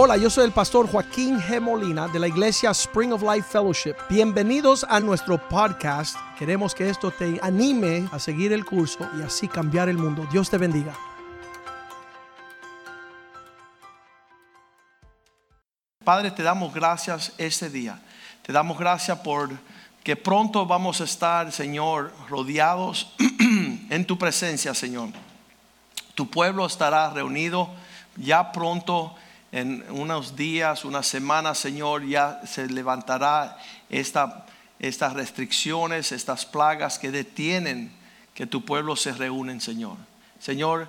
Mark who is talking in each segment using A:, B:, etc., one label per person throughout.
A: Hola, yo soy el pastor Joaquín G. Molina de la iglesia Spring of Life Fellowship. Bienvenidos a nuestro podcast. Queremos que esto te anime a seguir el curso y así cambiar el mundo. Dios te bendiga. Padre, te damos gracias este día. Te damos gracias por que pronto vamos a estar, Señor, rodeados en tu presencia, Señor. Tu pueblo estará reunido ya pronto, en unos días, unas semanas, Señor, ya se levantará esta, estas restricciones, estas plagas que detienen que tu pueblo se reúnen, Señor. Señor,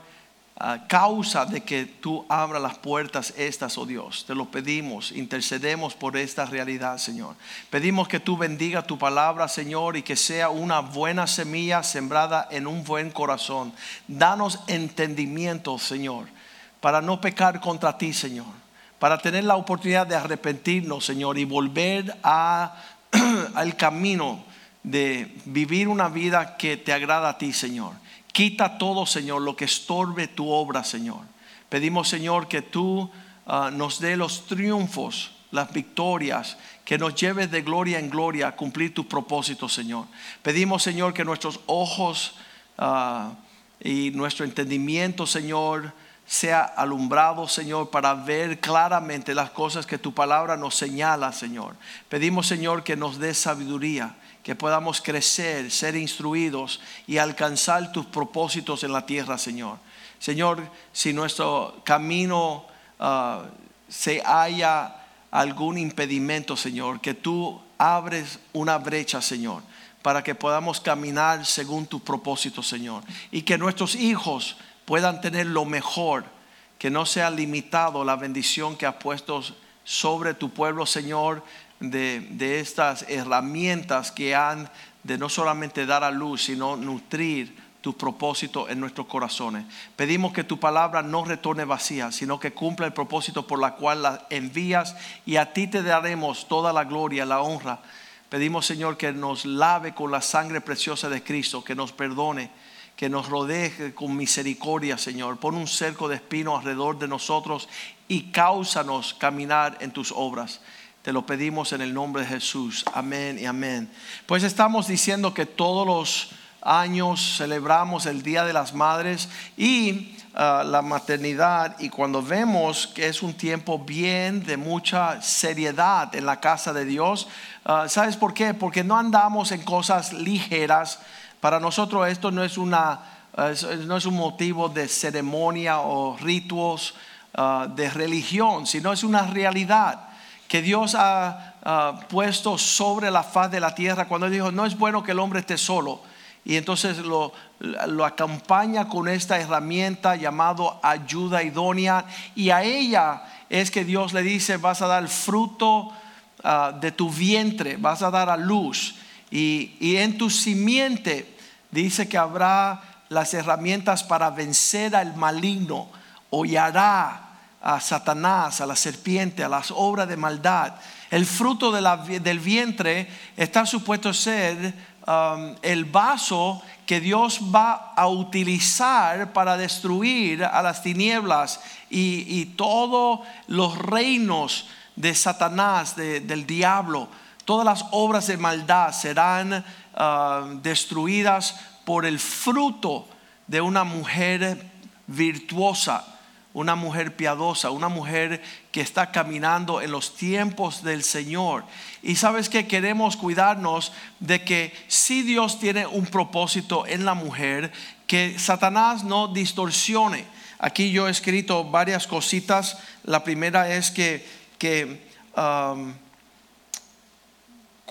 A: causa de que tú abras las puertas estas, oh Dios. Te lo pedimos, intercedemos por esta realidad, Señor. Pedimos que tú bendiga tu palabra, Señor, y que sea una buena semilla sembrada en un buen corazón. Danos entendimiento, Señor, para no pecar contra ti, Señor. Para tener la oportunidad de arrepentirnos, Señor, y volver al camino de vivir una vida que te agrada a ti, Señor. Quita todo, Señor, lo que estorbe tu obra, Señor. Pedimos, Señor, que tú ah, nos dé los triunfos, las victorias, que nos lleves de gloria en gloria a cumplir tu propósito, Señor. Pedimos, Señor, que nuestros ojos ah, y nuestro entendimiento, Señor, sea alumbrado, Señor, para ver claramente las cosas que tu palabra nos señala, Señor. Pedimos, Señor, que nos dé sabiduría que podamos crecer, ser instruidos y alcanzar tus propósitos en la tierra, Señor. Señor, si nuestro camino ah, se haya algún impedimento, Señor, que tú abres una brecha, Señor, para que podamos caminar según tu propósito, Señor. Y que nuestros hijos puedan tener lo mejor, que no sea limitado la bendición que has puesto sobre tu pueblo, Señor, de, estas herramientas que han de no solamente dar a luz, sino nutrir tu propósito en nuestros corazones. Pedimos que tu palabra no retorne vacía, sino que cumpla el propósito por la cual la envías y a ti te daremos toda la gloria, la honra. Pedimos, Señor, que nos lave con la sangre preciosa de Cristo, que nos perdone, que nos rodee con misericordia, Señor. Pon un cerco de espino alrededor de nosotros y cáusanos caminar en tus obras. Te lo pedimos en el nombre de Jesús. Amén y amén. Pues estamos diciendo que todos los años celebramos el Día de las Madres y ah, la maternidad y cuando vemos que es un tiempo bien de mucha seriedad en la casa de Dios, ah, ¿sabes por qué? Porque no andamos en cosas ligeras. Para nosotros esto no es, una, ah, no es un motivo de ceremonia o ritos de religión, sino es una realidad que Dios ha, puesto sobre la faz de la tierra cuando dijo, no es bueno que el hombre esté solo. Y entonces lo, lo acompaña con esta herramienta llamado ayuda idónea. Y a ella es que Dios le dice, vas a dar fruto ah, de tu vientre, vas a dar a luz. Y, en tu simiente dice que habrá las herramientas para vencer al maligno, hollará a Satanás, a la serpiente, a las obras de maldad. El fruto del vientre está supuesto ser um, el vaso que Dios va a utilizar para destruir a las tinieblas y, todos los reinos de Satanás, del diablo. Todas las obras de maldad serán uh, destruidas por el fruto de una mujer virtuosa una mujer piadosa, una mujer que está caminando en los tiempos del Señor. Y sabes que queremos cuidarnos de que si Dios tiene un propósito en la mujer, que Satanás no distorsione. Aquí yo he escrito varias cositas. La primera es que, que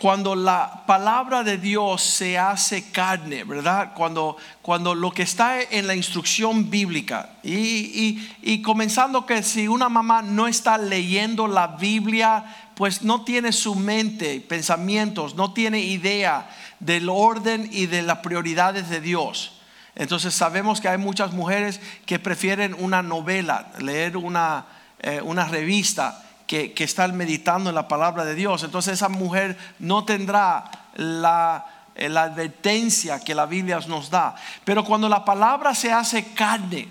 A: cuando la palabra de Dios se hace carne, ¿verdad? Cuando, cuando lo que está en la instrucción bíblica y, comenzando que si una mamá no está leyendo la Biblia, pues no tiene su mente, pensamientos, no tiene idea del orden y de las prioridades de Dios. Entonces sabemos que hay muchas mujeres que prefieren una novela, leer una, eh, una revista que, están meditando en la palabra de Dios. Entonces esa mujer no tendrá la, eh, la advertencia que la Biblia nos da. Pero cuando la palabra se hace carne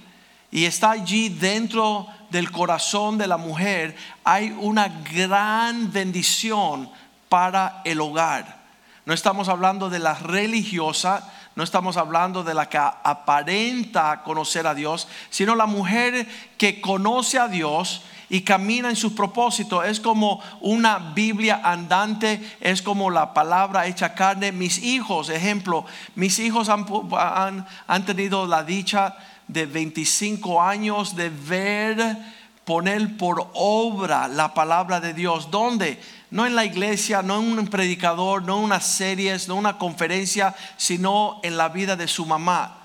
A: y está allí dentro del corazón de la mujer, hay una gran bendición para el hogar. No estamos hablando de la religiosa, no estamos hablando de la que aparenta conocer a Dios, sino la mujer que conoce a Dios y camina en sus propósitos. Es como una Biblia andante, es como la palabra hecha carne. Mis hijos, ejemplo, mis hijos han, han, tenido la dicha de 25 años de ver, poner por obra la palabra de Dios. ¿Dónde? no en la iglesia, no en un predicador, no en unas series, no en una conferencia, sino en la vida de su mamá.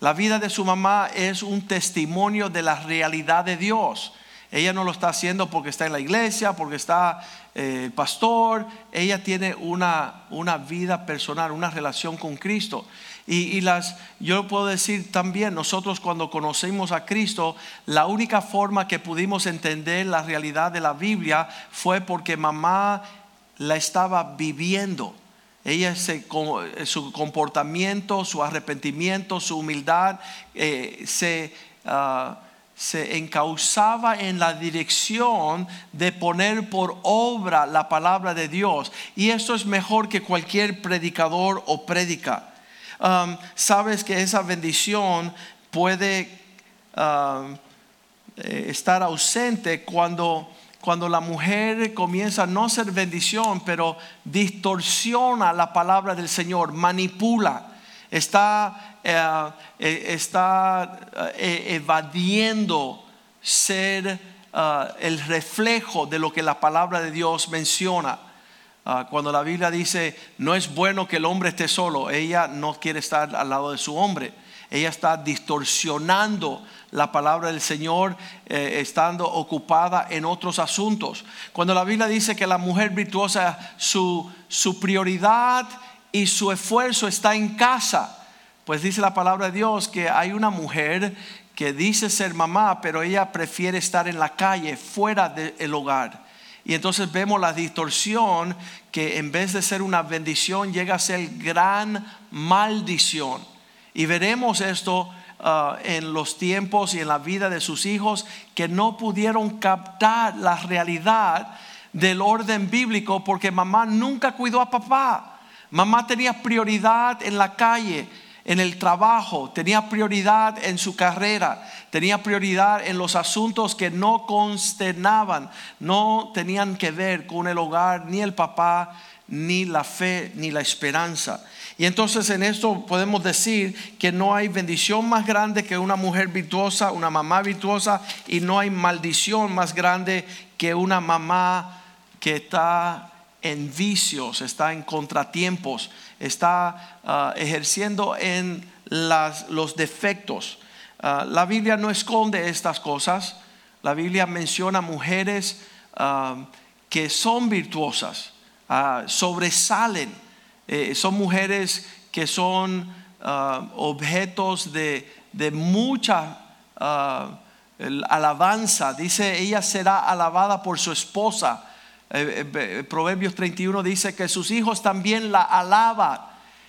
A: La vida de su mamá es un testimonio de la realidad de Dios. Ella no lo está haciendo porque está en la iglesia, porque está eh, pastor. Ella tiene una, una vida personal, una relación con Cristo. Y, las, yo puedo decir también, nosotros cuando conocimos a Cristo, la única forma que pudimos entender la realidad de la Biblia fue porque mamá la estaba viviendo. Ella, se, su comportamiento, su arrepentimiento, su humildad, eh, se, uh, se encauzaba en la dirección de poner por obra la palabra de Dios. Y eso es mejor que cualquier predicador o predica. Um, sabes que esa bendición puede um, eh, estar ausente cuando, cuando la mujer comienza a no ser bendición, pero distorsiona la palabra del Señor, manipula, está, eh, eh, está evadiendo ser el reflejo de lo que la palabra de Dios menciona. Ah, cuando la Biblia dice, no es bueno que el hombre esté solo, ella no quiere estar al lado de su hombre. Ella está distorsionando la palabra del Señor, eh, estando ocupada en otros asuntos. Cuando la Biblia dice que la mujer virtuosa, su, su prioridad y su esfuerzo está en casa, pues dice la palabra de Dios que hay una mujer que dice ser mamá, pero ella prefiere estar en la calle, fuera del hogar. Y entonces vemos la distorsión que en vez de ser una bendición llega a ser gran maldición. Y veremos esto uh, en los tiempos y en la vida de sus hijos que no pudieron captar la realidad del orden bíblico porque mamá nunca cuidó a papá. Mamá tenía prioridad en la calle en el trabajo, tenía prioridad en su carrera, tenía prioridad en los asuntos que no consternaban, no tenían que ver con el hogar, ni el papá, ni la fe, ni la esperanza. Y entonces en esto podemos decir que no hay bendición más grande que una mujer virtuosa, una mamá virtuosa, y no hay maldición más grande que una mamá que está en vicios, está en contratiempos, está ah, ejerciendo en los defectos. Ah, la Biblia no esconde estas cosas. La Biblia menciona mujeres ah, que son virtuosas, sobresalen. Eh, son mujeres que son objetos de, de mucha alabanza. Dice, ella será alabada por su esposa eh, eh, Proverbios 31 dice que sus hijos también la alaban.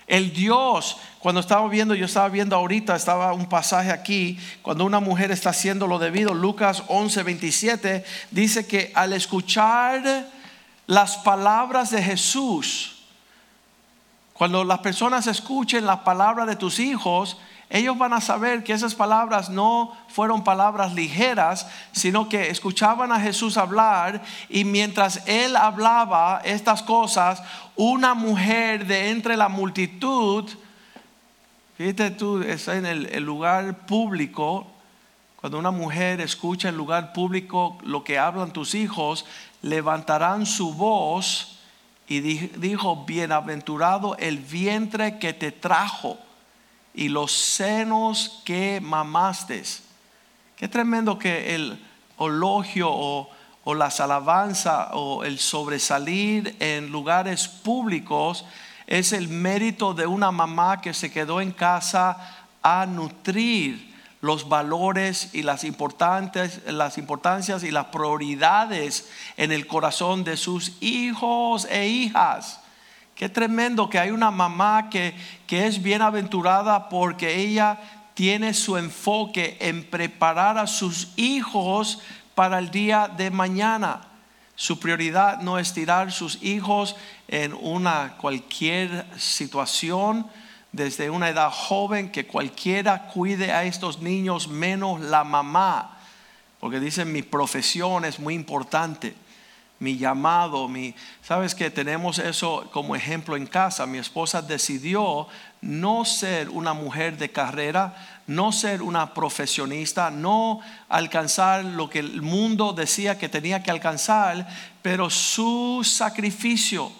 A: El Dios, cuando estaba viendo, yo estaba viendo ahorita, estaba un pasaje aquí, cuando una mujer está haciendo lo debido, Lucas 11, 27, dice que al escuchar las palabras de Jesús, cuando las personas escuchen las palabras de tus hijos, ellos van a saber que esas palabras no fueron palabras ligeras, sino que escuchaban a Jesús hablar y mientras él hablaba estas cosas, una mujer de entre la multitud, fíjate tú, está en el, lugar público, cuando una mujer escucha en lugar público lo que hablan tus hijos, levantarán su voz y dijo, bienaventurado el vientre que te trajo y los senos que mamaste. Qué tremendo que el elogio o, las alabanzas o el sobresalir en lugares públicos es el mérito de una mamá que se quedó en casa a nutrir los valores y las importantes las importancias y las prioridades en el corazón de sus hijos e hijas. Qué tremendo que hay una mamá que, que es bienaventurada porque ella tiene su enfoque en preparar a sus hijos para el día de mañana. Su prioridad no es tirar sus hijos en una cualquier situación desde una edad joven que cualquiera cuide a estos niños menos la mamá, porque dicen mi profesión es muy importante mi llamado, mi, sabes que tenemos eso como ejemplo en casa. Mi esposa decidió no ser una mujer de carrera, no ser una profesionista, no alcanzar lo que el mundo decía que tenía que alcanzar, pero su sacrificio,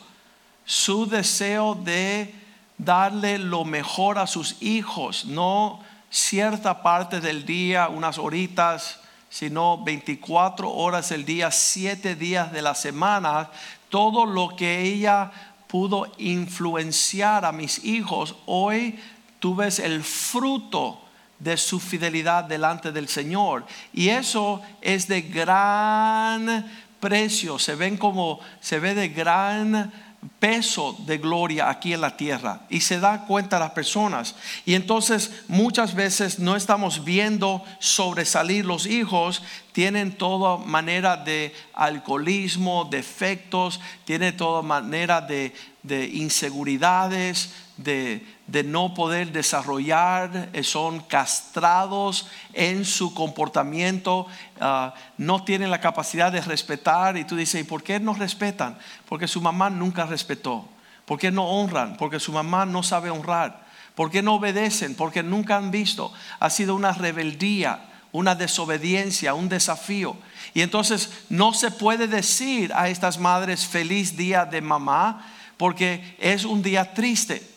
A: su deseo de darle lo mejor a sus hijos, no cierta parte del día, unas horitas sino 24 horas el día, 7 días de la semana, todo lo que ella pudo influenciar a mis hijos, hoy tú ves el fruto de su fidelidad delante del Señor. Y eso es de gran precio, se ven como, se ve de gran peso de gloria aquí en la tierra y se da cuenta las personas. Y entonces muchas veces no estamos viendo sobresalir los hijos, tienen toda manera de alcoholismo, defectos, tienen toda manera de, de inseguridades, de, no poder desarrollar, eh, son castrados en su comportamiento, ah, no tienen la capacidad de respetar. Y tú dices, ¿y por qué no respetan? Porque su mamá nunca respetó. ¿Por qué no honran? Porque su mamá no sabe honrar. ¿Por qué no obedecen? Porque nunca han visto. Ha sido una rebeldía, una desobediencia, un desafío. Y entonces no se puede decir a estas madres feliz día de mamá porque es un día triste.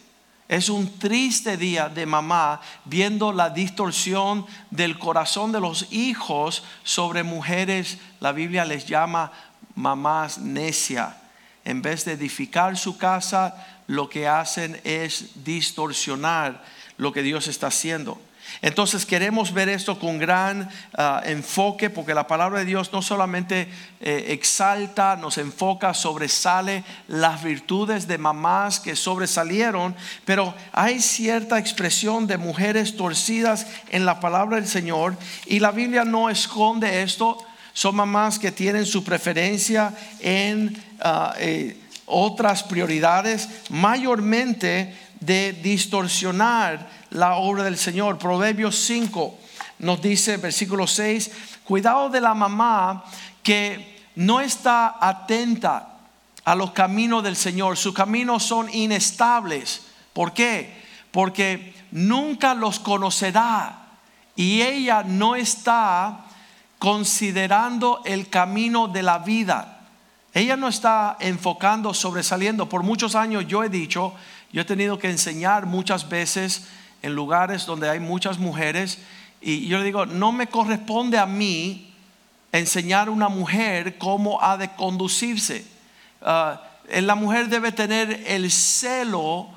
A: Es un triste día de mamá viendo la distorsión del corazón de los hijos sobre mujeres. La Biblia les llama mamás necia. En vez de edificar su casa, lo que hacen es distorsionar lo que Dios está haciendo. Entonces queremos ver esto con gran ah, enfoque porque la palabra de Dios no solamente eh, exalta, nos enfoca, sobresale las virtudes de mamás que sobresalieron, pero hay cierta expresión de mujeres torcidas en la palabra del Señor y la Biblia no esconde esto. Son mamás que tienen su preferencia en ah, eh, otras prioridades, mayormente de distorsionar la obra del Señor. Proverbios 5 nos dice, versículo 6, cuidado de la mamá que no está atenta a los caminos del Señor. Sus caminos son inestables. ¿Por qué? Porque nunca los conocerá y ella no está considerando el camino de la vida. Ella no está enfocando, sobresaliendo. Por muchos años yo he dicho, yo he tenido que enseñar muchas veces en lugares donde hay muchas mujeres y yo le digo, no me corresponde a mí enseñar a una mujer cómo ha de conducirse. Ah, la mujer debe tener el celo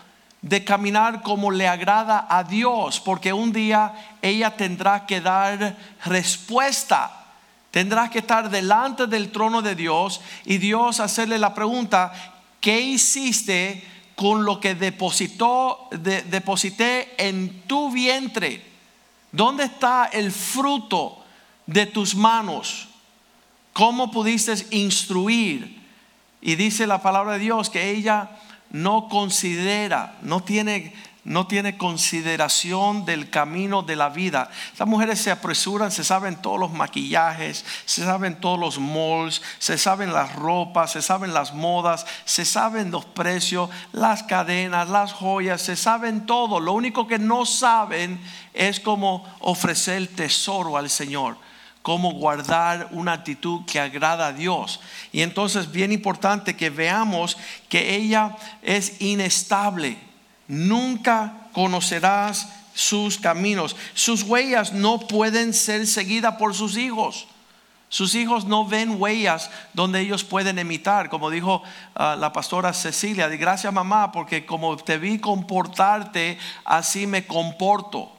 A: de caminar como le agrada a Dios, porque un día ella tendrá que dar respuesta, tendrá que estar delante del trono de Dios y Dios hacerle la pregunta, ¿qué hiciste? Con lo que depositó, deposité en tu vientre. ¿Dónde está el fruto de tus manos? ¿Cómo pudiste instruir? Y dice la palabra de Dios que ella no considera, no tiene no tiene consideración del camino de la vida. Las mujeres se apresuran, se saben todos los maquillajes, se saben todos los malls, se saben las ropas, se saben las modas, se saben los precios, las cadenas, las joyas, se saben todo. Lo único que no saben es cómo ofrecer el tesoro al Señor cómo guardar una actitud que agrada a Dios. Y entonces bien importante que veamos que ella es inestable nunca conocerás sus caminos. Sus huellas no pueden ser seguidas por sus hijos. Sus hijos no ven huellas donde ellos pueden imitar, como dijo ah, la pastora Cecilia, gracias mamá, porque como te vi comportarte, así me comporto.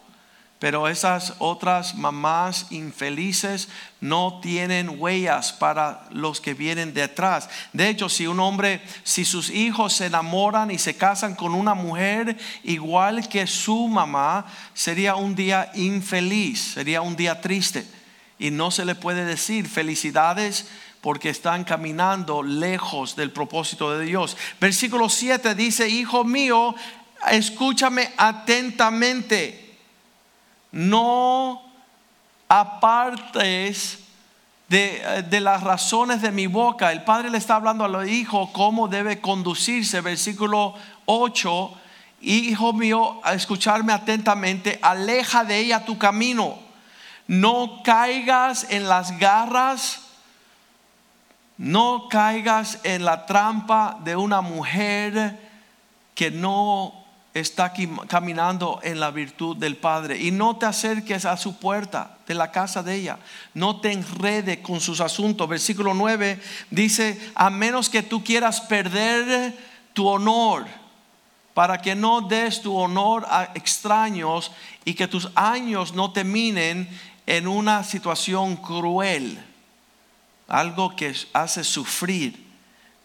A: Pero esas otras mamás infelices no tienen huellas para los que vienen detrás. De hecho, si un hombre, si sus hijos se enamoran y se casan con una mujer igual que su mamá, sería un día infeliz, sería un día triste. y no se le puede decir felicidades porque están caminando lejos del propósito de Dios. Versículo 7 dice, hijo mío, escúchame atentamente, no apartes de, de, las razones de mi boca. El padre le está hablando al hijo cómo debe conducirse. Versículo 8, hijo mío, escucharme atentamente, aleja de ella tu camino. No caigas en las garras, no caigas en la trampa de una mujer que no está caminando en la virtud del Padre. Y no te acerques a su puerta de la casa de ella. No te enrede con sus asuntos. Versículo 9 dice, a menos que tú quieras perder tu honor, para que no des tu honor a extraños y que tus años no terminen en una situación cruel, algo que hace sufrir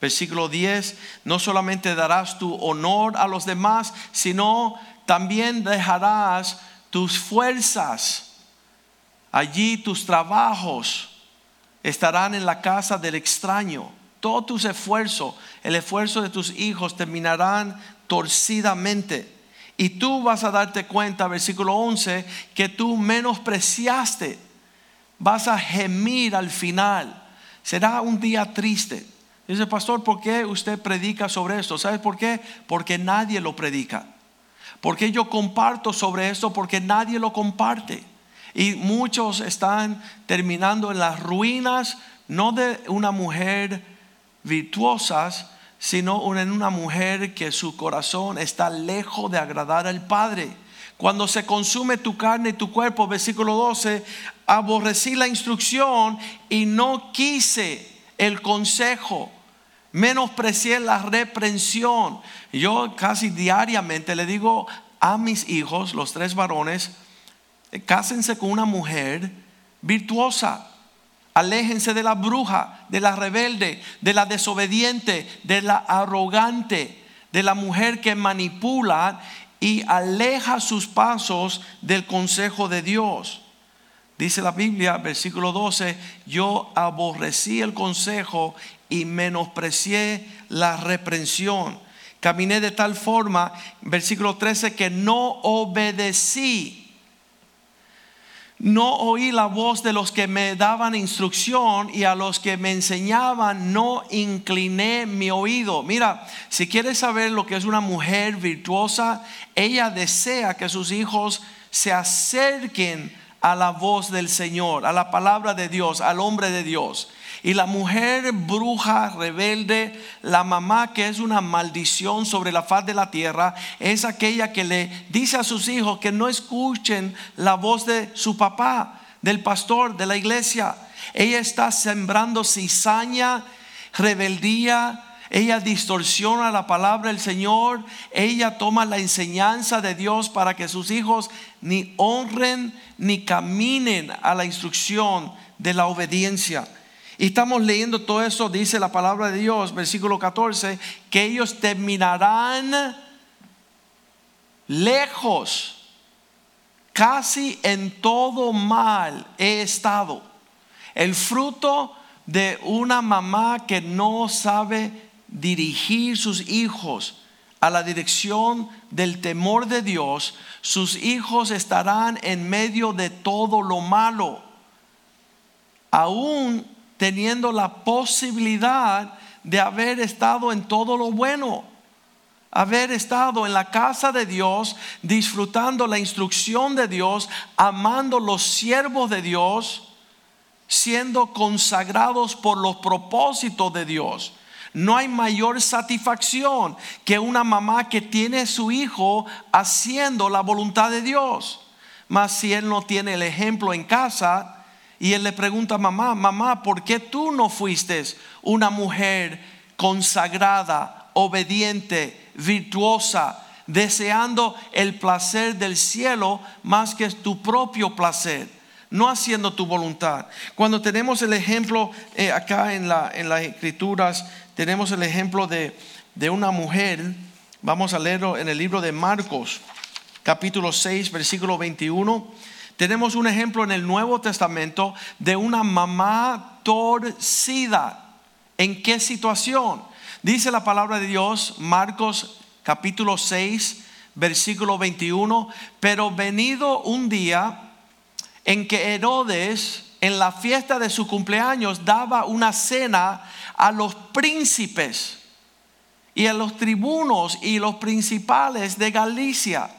A: Versículo 10, no solamente darás tu honor a los demás, sino también dejarás tus fuerzas. Allí tus trabajos estarán en la casa del extraño. Todos tus esfuerzos, el esfuerzo de tus hijos terminarán torcidamente. Y tú vas a darte cuenta, versículo 11, que tú menospreciaste. Vas a gemir al final. Será un día triste. Dice, pastor, ¿por qué usted predica sobre esto? ¿Sabes por qué? Porque nadie lo predica. Porque yo comparto sobre esto? Porque nadie lo comparte. Y muchos están terminando en las ruinas, no de una mujer virtuosa, sino en una mujer que su corazón está lejos de agradar al Padre. Cuando se consume tu carne y tu cuerpo, versículo 12, aborrecí la instrucción y no quise el consejo, menosprecié la reprensión. Yo casi diariamente le digo a mis hijos, los tres varones, cásense con una mujer virtuosa. Aléjense de la bruja, de la rebelde, de la desobediente, de la arrogante, de la mujer que manipula y aleja sus pasos del consejo de Dios. Dice la Biblia, versículo 12, yo aborrecí el consejo y menosprecié la reprensión. Caminé de tal forma, versículo 13, que no obedecí. No oí la voz de los que me daban instrucción y a los que me enseñaban no incliné mi oído. Mira, si quieres saber lo que es una mujer virtuosa, ella desea que sus hijos se acerquen a la voz del Señor, a la palabra de Dios, al hombre de Dios. Y la mujer bruja, rebelde, la mamá que es una maldición sobre la faz de la tierra, es aquella que le dice a sus hijos que no escuchen la voz de su papá, del pastor, de la iglesia. Ella está sembrando cizaña, rebeldía, ella distorsiona la palabra del Señor, ella toma la enseñanza de Dios para que sus hijos ni honren ni caminen a la instrucción de la obediencia. Y estamos leyendo todo eso, dice la palabra de Dios, versículo 14, que ellos terminarán lejos, casi en todo mal he estado. El fruto de una mamá que no sabe dirigir sus hijos a la dirección del temor de Dios, sus hijos estarán en medio de todo lo malo, aún teniendo la posibilidad de haber estado en todo lo bueno, haber estado en la casa de Dios, disfrutando la instrucción de Dios, amando los siervos de Dios, siendo consagrados por los propósitos de Dios. No hay mayor satisfacción que una mamá que tiene su hijo haciendo la voluntad de Dios. Mas si él no tiene el ejemplo en casa y él le pregunta a mamá, mamá, ¿por qué tú no fuiste una mujer consagrada, obediente, virtuosa, deseando el placer del cielo más que tu propio placer? No haciendo tu voluntad. Cuando tenemos el ejemplo eh, acá en, la, en las escrituras tenemos el ejemplo de, una mujer, vamos a leerlo en el libro de Marcos, capítulo 6, versículo 21. tenemos un ejemplo en el Nuevo Testamento de una mamá torcida. ¿En qué situación? Dice la palabra de Dios, Marcos capítulo 6, versículo 21, pero venido un día en que Herodes en la fiesta de su cumpleaños daba una cena a los príncipes y a los tribunos y los principales de Galicia,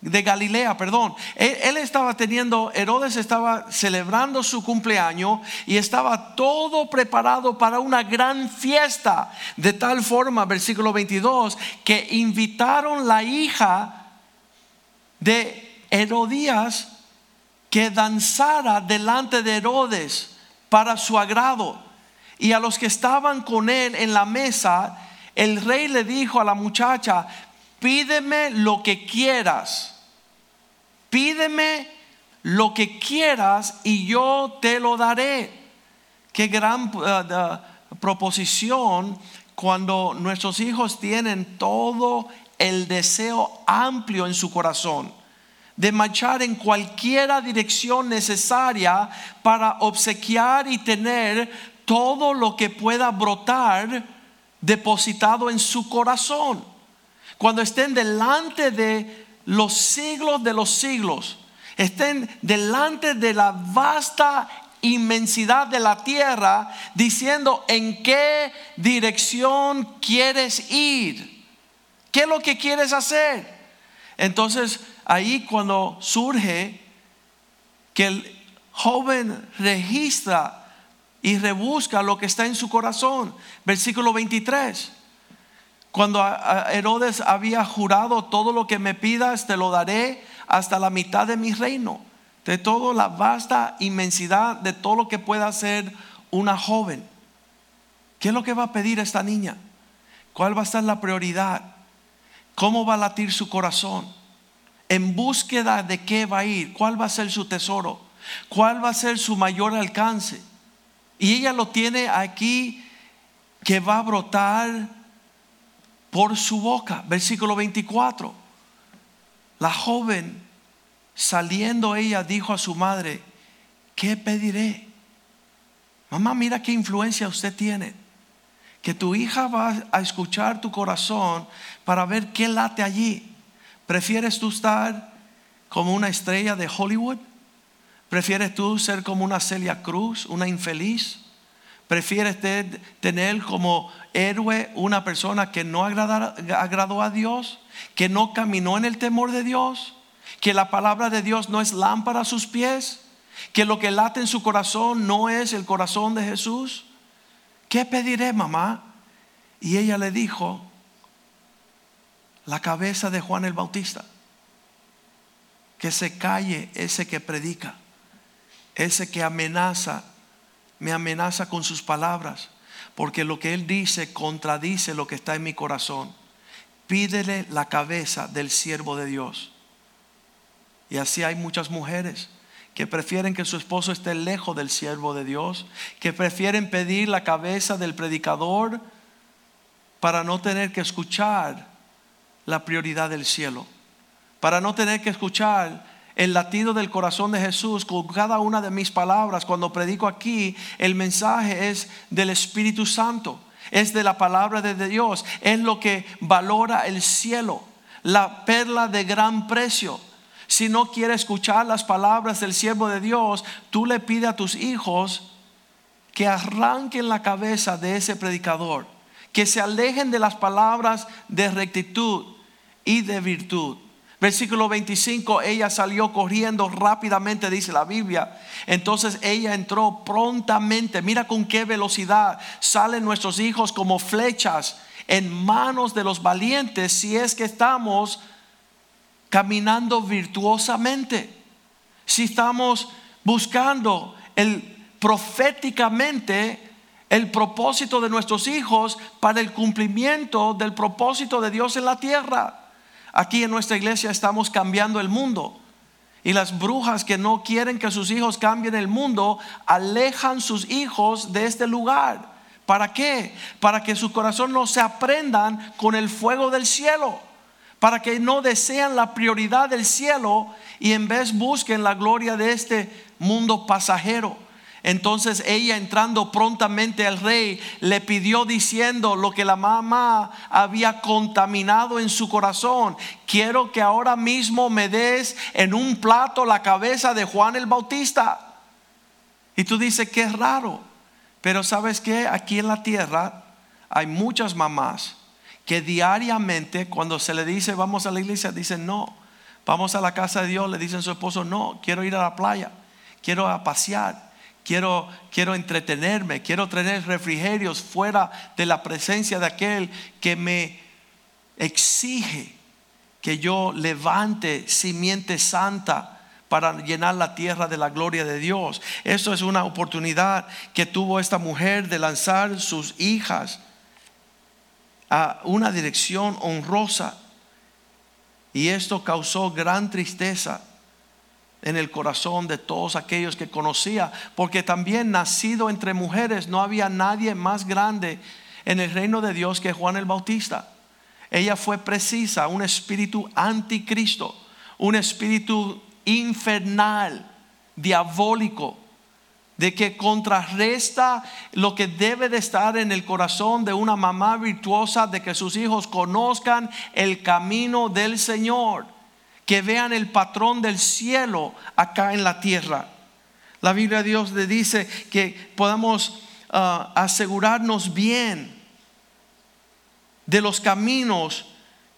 A: de Galilea, perdón. Él, estaba teniendo, Herodes estaba celebrando su cumpleaños y estaba todo preparado para una gran fiesta, de tal forma, versículo 22, que invitaron la hija de Herodías que danzara delante de Herodes para su agrado. Y a los que estaban con él en la mesa, el rey le dijo a la muchacha, pídeme lo que quieras, pídeme lo que quieras y yo te lo daré. Qué gran uh, proposición cuando nuestros hijos tienen todo el deseo amplio en su corazón de marchar en cualquiera dirección necesaria para obsequiar y tener todo lo que pueda brotar depositado en su corazón. Cuando estén delante de los siglos de los siglos, estén delante de la vasta inmensidad de la tierra, diciendo en qué dirección quieres ir, qué es lo que quieres hacer. Entonces, ahí cuando surge que el joven registra y rebusca lo que está en su corazón. Versículo 23. Cuando Herodes había jurado todo lo que me pidas, te lo daré hasta la mitad de mi reino. De toda la vasta inmensidad de todo lo que pueda hacer una joven. ¿Qué es lo que va a pedir esta niña? ¿Cuál va a ser la prioridad? ¿Cómo va a latir su corazón? En búsqueda de qué va a ir, cuál va a ser su tesoro, cuál va a ser su mayor alcance. Y ella lo tiene aquí que va a brotar por su boca. Versículo 24. La joven, saliendo ella, dijo a su madre, ¿qué pediré? Mamá, mira qué influencia usted tiene. Que tu hija va a escuchar tu corazón para ver qué late allí. ¿Prefieres tú estar como una estrella de Hollywood? ¿Prefieres tú ser como una Celia Cruz, una infeliz? ¿Prefieres tener como héroe una persona que no agradó a Dios? ¿Que no caminó en el temor de Dios? ¿Que la palabra de Dios no es lámpara a sus pies? ¿Que lo que late en su corazón no es el corazón de Jesús? ¿Qué pediré, mamá? Y ella le dijo, la cabeza de Juan el Bautista. Que se calle ese que predica, ese que amenaza, me amenaza con sus palabras, porque lo que él dice contradice lo que está en mi corazón. Pídele la cabeza del siervo de Dios. Y así hay muchas mujeres que prefieren que su esposo esté lejos del siervo de Dios, que prefieren pedir la cabeza del predicador para no tener que escuchar la prioridad del cielo. Para no tener que escuchar el latido del corazón de Jesús con cada una de mis palabras. Cuando predico aquí, el mensaje es del Espíritu Santo, es de la palabra de Dios, es lo que valora el cielo, la perla de gran precio. Si no quiere escuchar las palabras del siervo de Dios, tú le pides a tus hijos que arranquen la cabeza de ese predicador, que se alejen de las palabras de rectitud, y de virtud. Versículo 25, ella salió corriendo rápidamente, dice la Biblia. Entonces ella entró prontamente. Mira con qué velocidad salen nuestros hijos como flechas en manos de los valientes si es que estamos caminando virtuosamente. Si estamos buscando el proféticamente el propósito de nuestros hijos para el cumplimiento del propósito de Dios en la tierra. Aquí en nuestra iglesia estamos cambiando el mundo. Y las brujas que no quieren que sus hijos cambien el mundo, alejan sus hijos de este lugar. ¿Para qué? Para que su corazón no se aprendan con el fuego del cielo para que no desean la prioridad del cielo y en vez busquen la gloria de este mundo pasajero. Entonces ella entrando prontamente al rey le pidió diciendo lo que la mamá había contaminado en su corazón. Quiero que ahora mismo me des en un plato la cabeza de Juan el Bautista. Y tú dices que es raro. Pero sabes que aquí en la tierra hay muchas mamás que diariamente cuando se le dice vamos a la iglesia dicen no. Vamos a la casa de Dios, le dicen a su esposo no, quiero ir a la playa, quiero a pasear quiero, quiero entretenerme, quiero tener refrigerios fuera de la presencia de aquel que me exige que yo levante simiente santa para llenar la tierra de la gloria de Dios. Eso es una oportunidad que tuvo esta mujer de lanzar sus hijas a una dirección honrosa. Y esto causó gran tristeza en el corazón de todos aquellos que conocía, porque también nacido entre mujeres no había nadie más grande en el reino de Dios que Juan el Bautista. Ella fue precisa, un espíritu anticristo, un espíritu infernal, diabólico, de que contrarresta lo que debe de estar en el corazón de una mamá virtuosa, de que sus hijos conozcan el camino del Señor que vean el patrón del cielo acá en la tierra. La Biblia de Dios le dice que podamos ah, asegurarnos bien de los caminos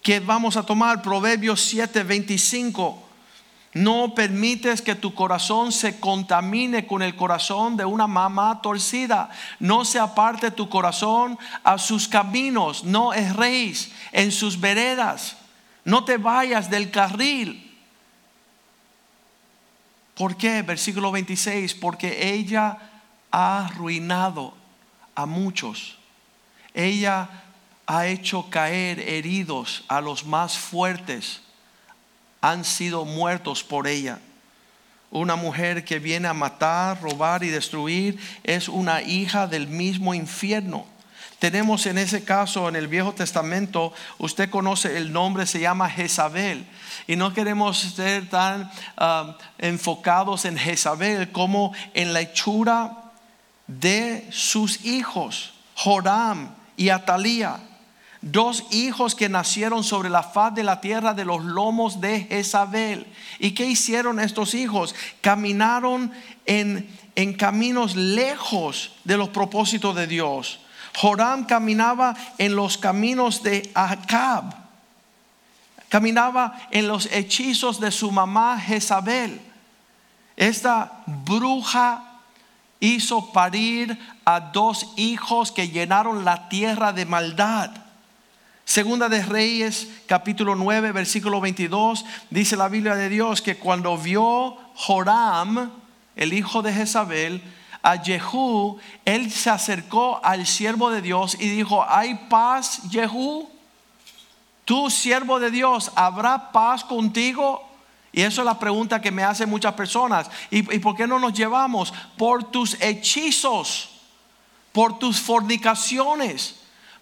A: que vamos a tomar. Proverbios 7, 25. No permites que tu corazón se contamine con el corazón de una mamá torcida. No se aparte tu corazón a sus caminos. No erréis en sus veredas no te vayas del carril. ¿Por qué? Versículo 26, porque ella ha arruinado a muchos. Ella ha hecho caer heridos a los más fuertes. Han sido muertos por ella. Una mujer que viene a matar, robar y destruir es una hija del mismo infierno. Tenemos en ese caso en el Viejo Testamento, usted conoce el nombre, se llama Jezabel. Y no queremos ser tan um, enfocados en Jezabel como en la hechura de sus hijos, Joram y Atalía. Dos hijos que nacieron sobre la faz de la tierra de los lomos de Jezabel. ¿Y qué hicieron estos hijos? Caminaron en, en caminos lejos de los propósitos de Dios Joram caminaba en los caminos de Acab. Caminaba en los hechizos de su mamá Jezabel. Esta bruja hizo parir a dos hijos que llenaron la tierra de maldad. Segunda de Reyes, capítulo 9, versículo 22, dice la Biblia de Dios que cuando vio Joram, el hijo de Jezabel, a Jehú, él se acercó al siervo de Dios y dijo, ¿hay paz, Jehú? Tú, siervo de Dios, ¿habrá paz contigo? Y eso es la pregunta que me hacen muchas personas. ¿Y, ¿Y, por qué no nos llevamos? Por tus hechizos, por tus fornicaciones,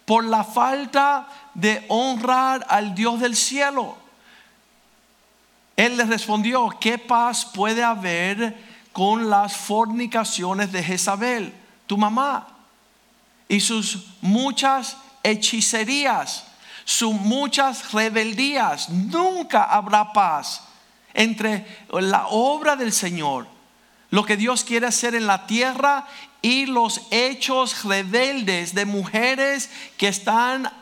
A: por la falta de honrar al Dios del cielo. Él le respondió, ¿qué paz puede haber con las fornicaciones de Jezabel, tu mamá, y sus muchas hechicerías, sus muchas rebeldías. Nunca habrá paz entre la obra del Señor, lo que Dios quiere hacer en la tierra y los hechos rebeldes de mujeres que están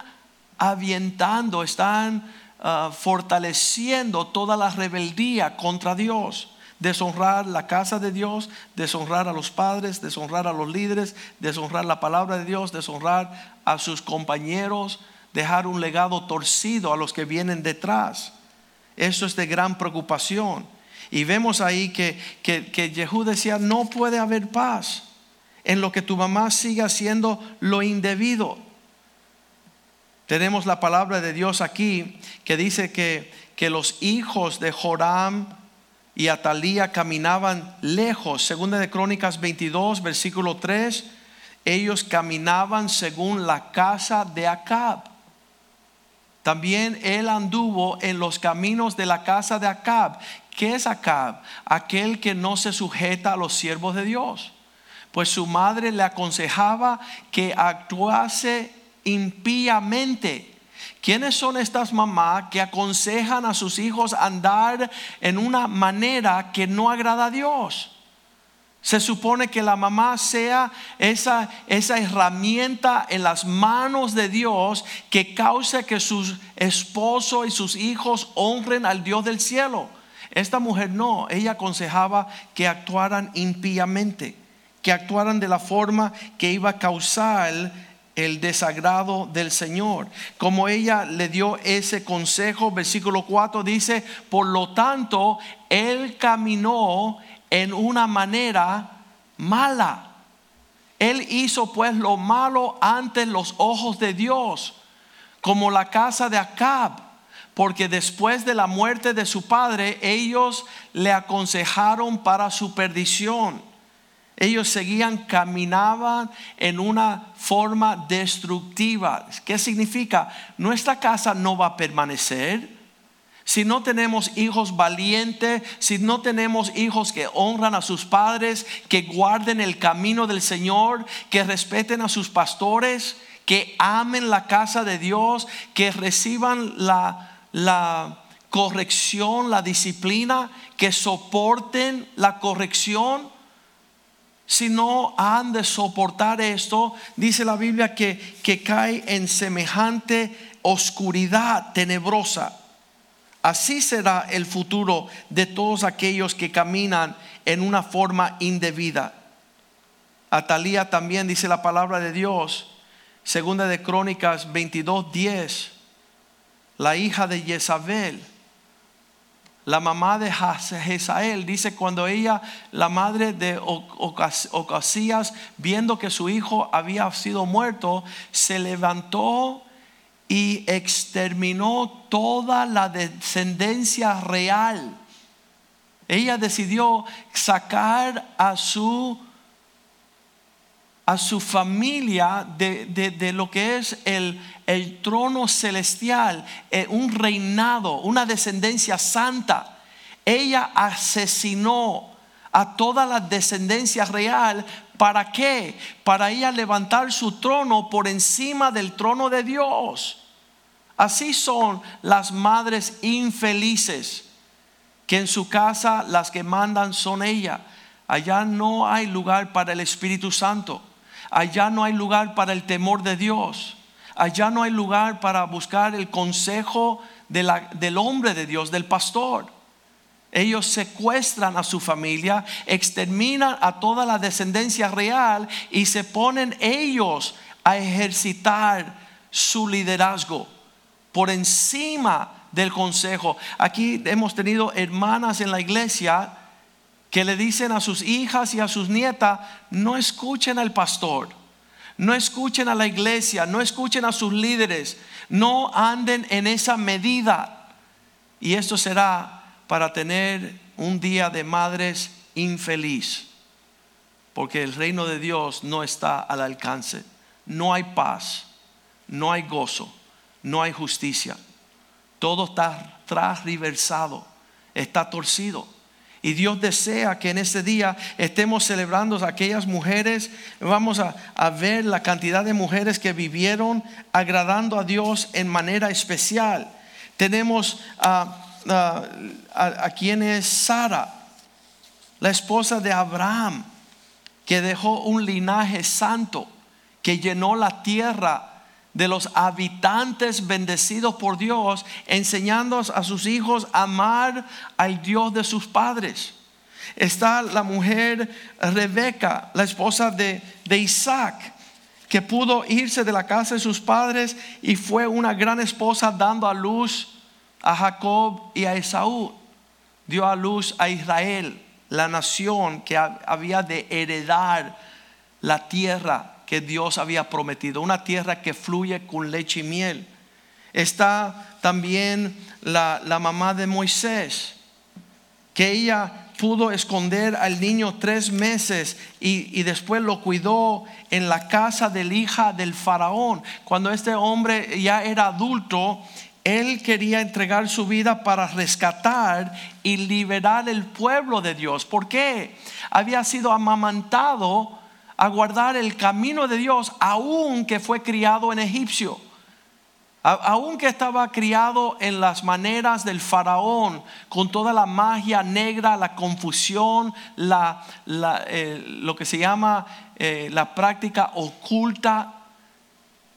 A: avientando, están ah, fortaleciendo toda la rebeldía contra Dios deshonrar la casa de Dios, deshonrar a los padres, deshonrar a los líderes, deshonrar la palabra de Dios, deshonrar a sus compañeros, dejar un legado torcido a los que vienen detrás. Eso es de gran preocupación. Y vemos ahí que, que, que Jehú decía, no puede haber paz en lo que tu mamá siga haciendo lo indebido. Tenemos la palabra de Dios aquí que dice que, que los hijos de Joram y Atalía caminaban lejos. Segunda de Crónicas 22, versículo 3. Ellos caminaban según la casa de Acab. También él anduvo en los caminos de la casa de Acab. ¿Qué es Acab? Aquel que no se sujeta a los siervos de Dios. Pues su madre le aconsejaba que actuase impíamente. ¿Quiénes son estas mamás que aconsejan a sus hijos andar en una manera que no agrada a Dios? Se supone que la mamá sea esa, esa herramienta en las manos de Dios que cause que sus esposos y sus hijos honren al Dios del cielo. Esta mujer no, ella aconsejaba que actuaran impíamente, que actuaran de la forma que iba a causar el desagrado del Señor. Como ella le dio ese consejo, versículo 4 dice, por lo tanto, él caminó en una manera mala. Él hizo pues lo malo ante los ojos de Dios, como la casa de Acab, porque después de la muerte de su padre, ellos le aconsejaron para su perdición. Ellos seguían, caminaban en una forma destructiva. ¿Qué significa? Nuestra casa no va a permanecer si no tenemos hijos valientes, si no tenemos hijos que honran a sus padres, que guarden el camino del Señor, que respeten a sus pastores, que amen la casa de Dios, que reciban la, corrección, la disciplina, que soporten la corrección. Si no han de soportar esto, dice la Biblia que, que cae en semejante oscuridad tenebrosa. Así será el futuro de todos aquellos que caminan en una forma indebida. Atalía también dice la palabra de Dios, segunda de Crónicas 22:10, la hija de Jezabel, la mamá de Jezael, dice cuando ella, la madre de Ocasías, viendo que su hijo había sido muerto, se levantó y exterminó toda la descendencia real. Ella decidió sacar a su a su familia de, lo que es el, el trono celestial, eh, un reinado, una descendencia santa. Ella asesinó a toda la descendencia real. ¿Para qué? Para ella levantar su trono por encima del trono de Dios. Así son las madres infelices, que en su casa las que mandan son ella. Allá no hay lugar para el Espíritu Santo. Allá no hay lugar para el temor de Dios. Allá no hay lugar para buscar el consejo del hombre de Dios, del pastor. Ellos secuestran a su familia, exterminan a toda la descendencia real y se ponen ellos a ejercitar su liderazgo por encima del consejo. Aquí hemos tenido hermanas en la iglesia que le dicen a sus hijas y a sus nietas, no escuchen al pastor, no escuchen a la iglesia, no escuchen a sus líderes, no anden en esa medida. Y esto será para tener un día de madres infeliz, porque el reino de Dios no está al alcance, no hay paz, no hay gozo, no hay justicia, todo está transversado, está torcido. Y Dios desea que en este día estemos celebrando a aquellas mujeres. Vamos a, ver la cantidad de mujeres que vivieron agradando a Dios en manera especial. Tenemos a a, quien es Sara, la esposa de Abraham, que dejó un linaje santo, que llenó la tierra de los habitantes bendecidos por Dios, enseñando a sus hijos a amar al Dios de sus padres. Está la mujer Rebeca, la esposa de, de Isaac, que pudo irse de la casa de sus padres y fue una gran esposa dando a luz a Jacob y a Esaú. Dio a luz a Israel, la nación que había de heredar la tierra que Dios había prometido, una tierra que fluye con leche y miel. Está también la, mamá de Moisés, que ella pudo esconder al niño tres meses y, y, después lo cuidó en la casa del hija del faraón. Cuando este hombre ya era adulto, Él quería entregar su vida para rescatar y liberar el pueblo de Dios. ¿Por qué? Había sido amamantado a guardar el camino de Dios, aun que fue criado en egipcio. Aunque estaba criado en las maneras del faraón, con toda la magia negra, la confusión, la, eh, lo que se llama eh, la práctica oculta,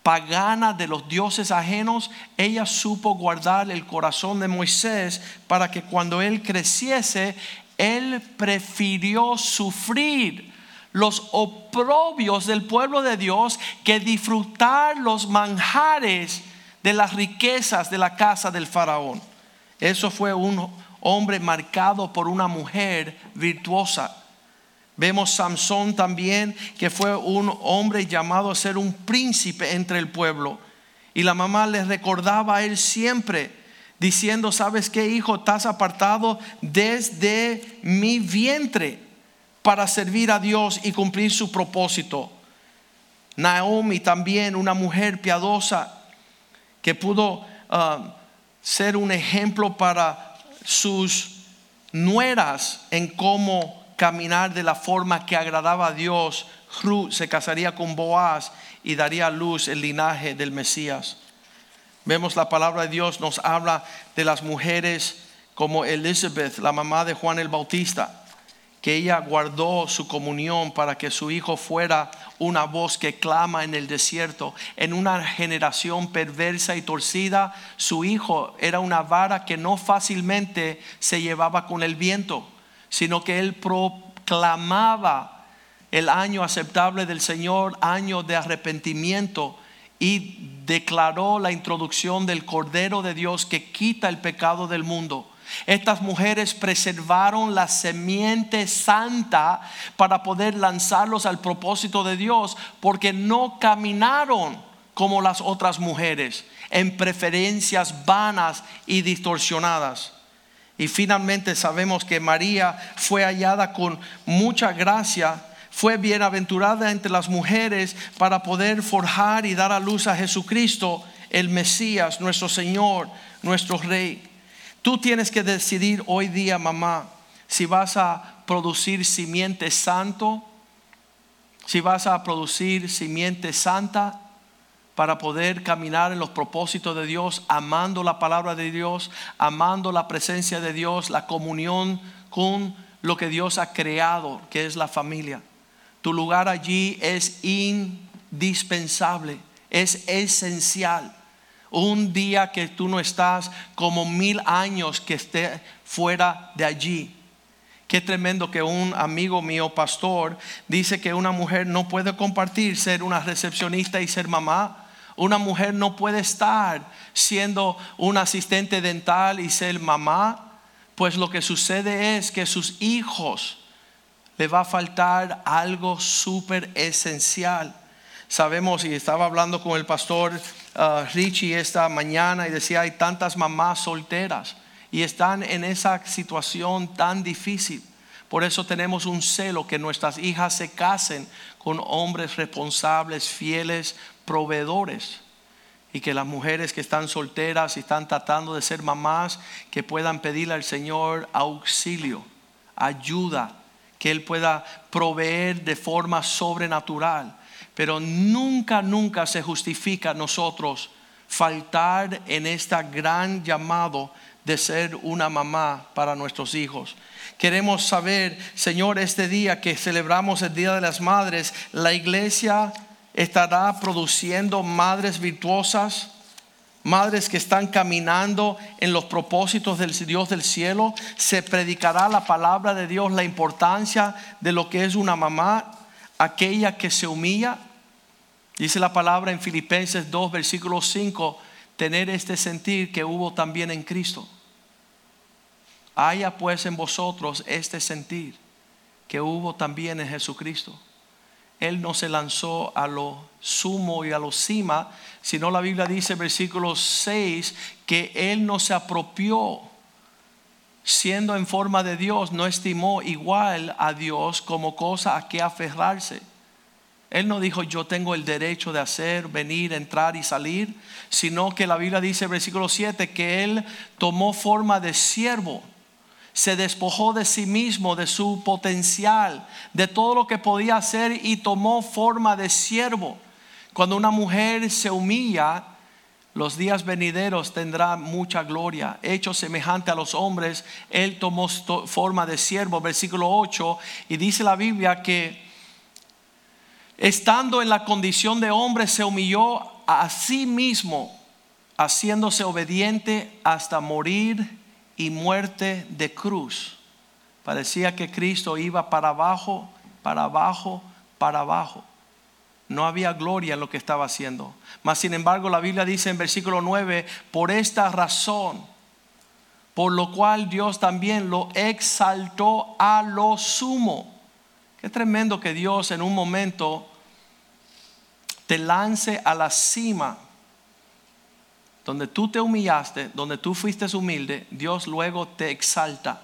A: pagana de los dioses ajenos, ella supo guardar el corazón de Moisés para que cuando él creciese, él prefirió sufrir los oprobios del pueblo de Dios que disfrutar los manjares de las riquezas de la casa del faraón. Eso fue un hombre marcado por una mujer virtuosa. Vemos Samson también, que fue un hombre llamado a ser un príncipe entre el pueblo. Y la mamá le recordaba a él siempre, diciendo, ¿sabes qué, hijo? Estás apartado desde mi vientre para servir a Dios y cumplir su propósito. Naomi también, una mujer piadosa, que pudo um, ser un ejemplo para sus nueras en cómo caminar de la forma que agradaba a Dios. Ruth se casaría con Boaz y daría a luz el linaje del Mesías. Vemos la palabra de Dios nos habla de las mujeres como Elizabeth, la mamá de Juan el Bautista que ella guardó su comunión para que su hijo fuera una voz que clama en el desierto. En una generación perversa y torcida, su hijo era una vara que no fácilmente se llevaba con el viento, sino que él proclamaba el año aceptable del Señor, año de arrepentimiento, y declaró la introducción del Cordero de Dios que quita el pecado del mundo. Estas mujeres preservaron la semiente santa para poder lanzarlos al propósito de Dios, porque no caminaron como las otras mujeres en preferencias vanas y distorsionadas. Y finalmente sabemos que María fue hallada con mucha gracia, fue bienaventurada entre las mujeres para poder forjar y dar a luz a Jesucristo, el Mesías, nuestro Señor, nuestro Rey. Tú tienes que decidir hoy día, mamá, si vas a producir simiente santo, si vas a producir simiente santa para poder caminar en los propósitos de Dios, amando la palabra de Dios, amando la presencia de Dios, la comunión con lo que Dios ha creado, que es la familia. Tu lugar allí es indispensable, es esencial. Un día que tú no estás como mil años que esté fuera de allí. Qué tremendo que un amigo mío, pastor, dice que una mujer no puede compartir ser una recepcionista y ser mamá. Una mujer no puede estar siendo un asistente dental y ser mamá. Pues lo que sucede es que sus hijos le va a faltar algo súper esencial. Sabemos, y estaba hablando con el pastor uh, Richie esta mañana y decía, hay tantas mamás solteras y están en esa situación tan difícil. Por eso tenemos un celo que nuestras hijas se casen con hombres responsables, fieles, proveedores. Y que las mujeres que están solteras y están tratando de ser mamás, que puedan pedirle al Señor auxilio, ayuda, que Él pueda proveer de forma sobrenatural pero nunca, nunca se justifica nosotros faltar en este gran llamado de ser una mamá para nuestros hijos. Queremos saber, Señor, este día que celebramos el Día de las Madres, la iglesia estará produciendo madres virtuosas, madres que están caminando en los propósitos del Dios del cielo. Se predicará la palabra de Dios, la importancia de lo que es una mamá, aquella que se humilla, Dice la palabra en Filipenses 2, versículo 5, tener este sentir que hubo también en Cristo. Haya pues en vosotros este sentir que hubo también en Jesucristo. Él no se lanzó a lo sumo y a lo cima, sino la Biblia dice versículo 6 que Él no se apropió, siendo en forma de Dios, no estimó igual a Dios como cosa a que aferrarse Él no dijo yo tengo el derecho de hacer, venir, entrar y salir, sino que la Biblia dice versículo 7 que Él tomó forma de siervo, se despojó de sí mismo, de su potencial, de todo lo que podía hacer y tomó forma de siervo. Cuando una mujer se humilla, los días venideros tendrá mucha gloria. Hecho semejante a los hombres, Él tomó forma de siervo, versículo 8, y dice la Biblia que estando en la condición de hombre, se humilló a sí mismo, haciéndose obediente hasta morir y muerte de cruz. Parecía que Cristo iba para abajo, para abajo, para abajo. No había gloria en lo que estaba haciendo. Mas sin embargo la Biblia dice en versículo 9, por esta razón, por lo cual Dios también lo exaltó a lo sumo. Qué tremendo que Dios en un momento te lance a la cima. Donde tú te humillaste, donde tú fuiste humilde, Dios luego te exalta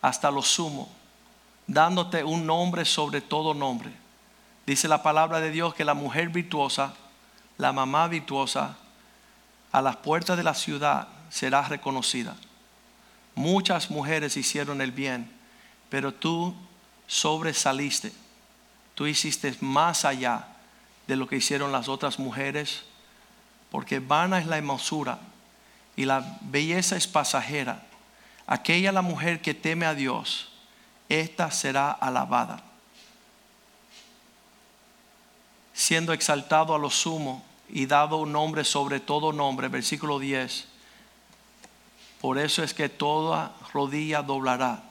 A: hasta lo sumo, dándote un nombre sobre todo nombre. Dice la palabra de Dios que la mujer virtuosa, la mamá virtuosa, a las puertas de la ciudad será reconocida. Muchas mujeres hicieron el bien, pero tú sobresaliste. Tú hiciste más allá de lo que hicieron las otras mujeres, porque vana es la hermosura y la belleza es pasajera. Aquella la mujer que teme a Dios, esta será alabada. Siendo exaltado a lo sumo y dado un nombre sobre todo nombre, versículo 10. Por eso es que toda rodilla doblará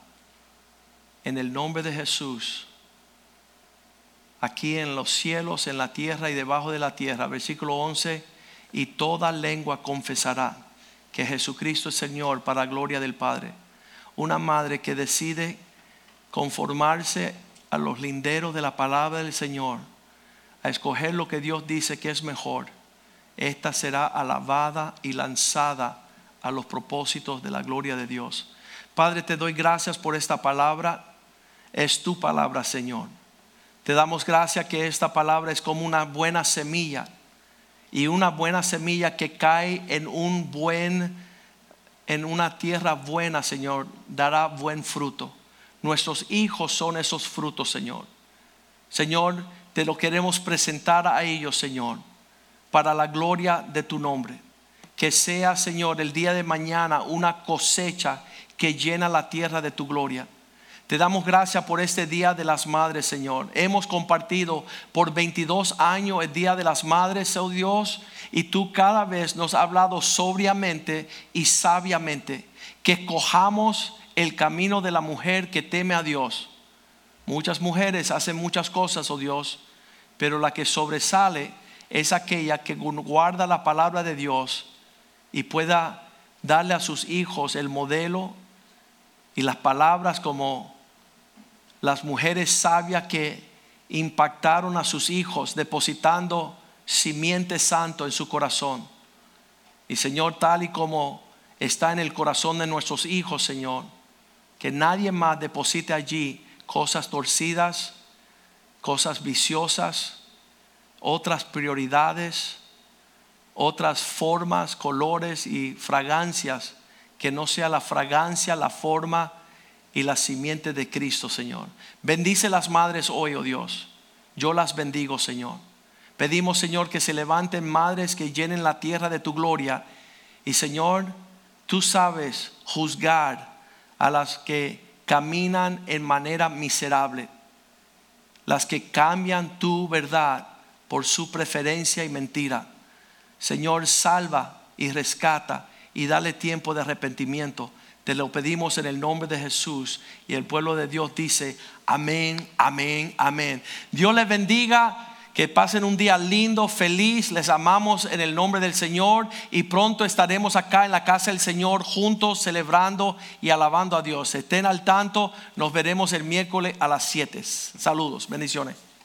A: en el nombre de Jesús, aquí en los cielos, en la tierra y debajo de la tierra. Versículo 11, y toda lengua confesará que Jesucristo es Señor para la gloria del Padre. Una madre que decide conformarse a los linderos de la palabra del Señor, a escoger lo que Dios dice que es mejor, esta será alabada y lanzada a los propósitos de la gloria de Dios. Padre, te doy gracias por esta palabra es tu palabra, Señor. Te damos gracias que esta palabra es como una buena semilla y una buena semilla que cae en un buen en una tierra buena, Señor, dará buen fruto. Nuestros hijos son esos frutos, Señor. Señor, te lo queremos presentar a ellos, Señor, para la gloria de tu nombre. Que sea, Señor, el día de mañana una cosecha que llena la tierra de tu gloria. Te damos gracias por este Día de las Madres, Señor. Hemos compartido por 22 años el Día de las Madres, oh Dios, y tú cada vez nos has hablado sobriamente y sabiamente que cojamos el camino de la mujer que teme a Dios. Muchas mujeres hacen muchas cosas, oh Dios, pero la que sobresale es aquella que guarda la palabra de Dios y pueda darle a sus hijos el modelo y las palabras como las mujeres sabias que impactaron a sus hijos depositando simiente santo en su corazón. Y Señor, tal y como está en el corazón de nuestros hijos, Señor, que nadie más deposite allí cosas torcidas, cosas viciosas, otras prioridades, otras formas, colores y fragancias, que no sea la fragancia, la forma y la simiente de Cristo, Señor. Bendice las madres hoy, oh Dios. Yo las bendigo, Señor. Pedimos, Señor, que se levanten madres que llenen la tierra de tu gloria. Y, Señor, tú sabes juzgar a las que caminan en manera miserable, las que cambian tu verdad por su preferencia y mentira. Señor, salva y rescata y dale tiempo de arrepentimiento. Te lo pedimos en el nombre de Jesús. Y el pueblo de Dios dice, amén, amén, amén. Dios les bendiga. Que pasen un día lindo, feliz. Les amamos en el nombre del Señor. Y pronto estaremos acá en la casa del Señor juntos, celebrando y alabando a Dios. Estén al tanto. Nos veremos el miércoles a las 7. Saludos, bendiciones.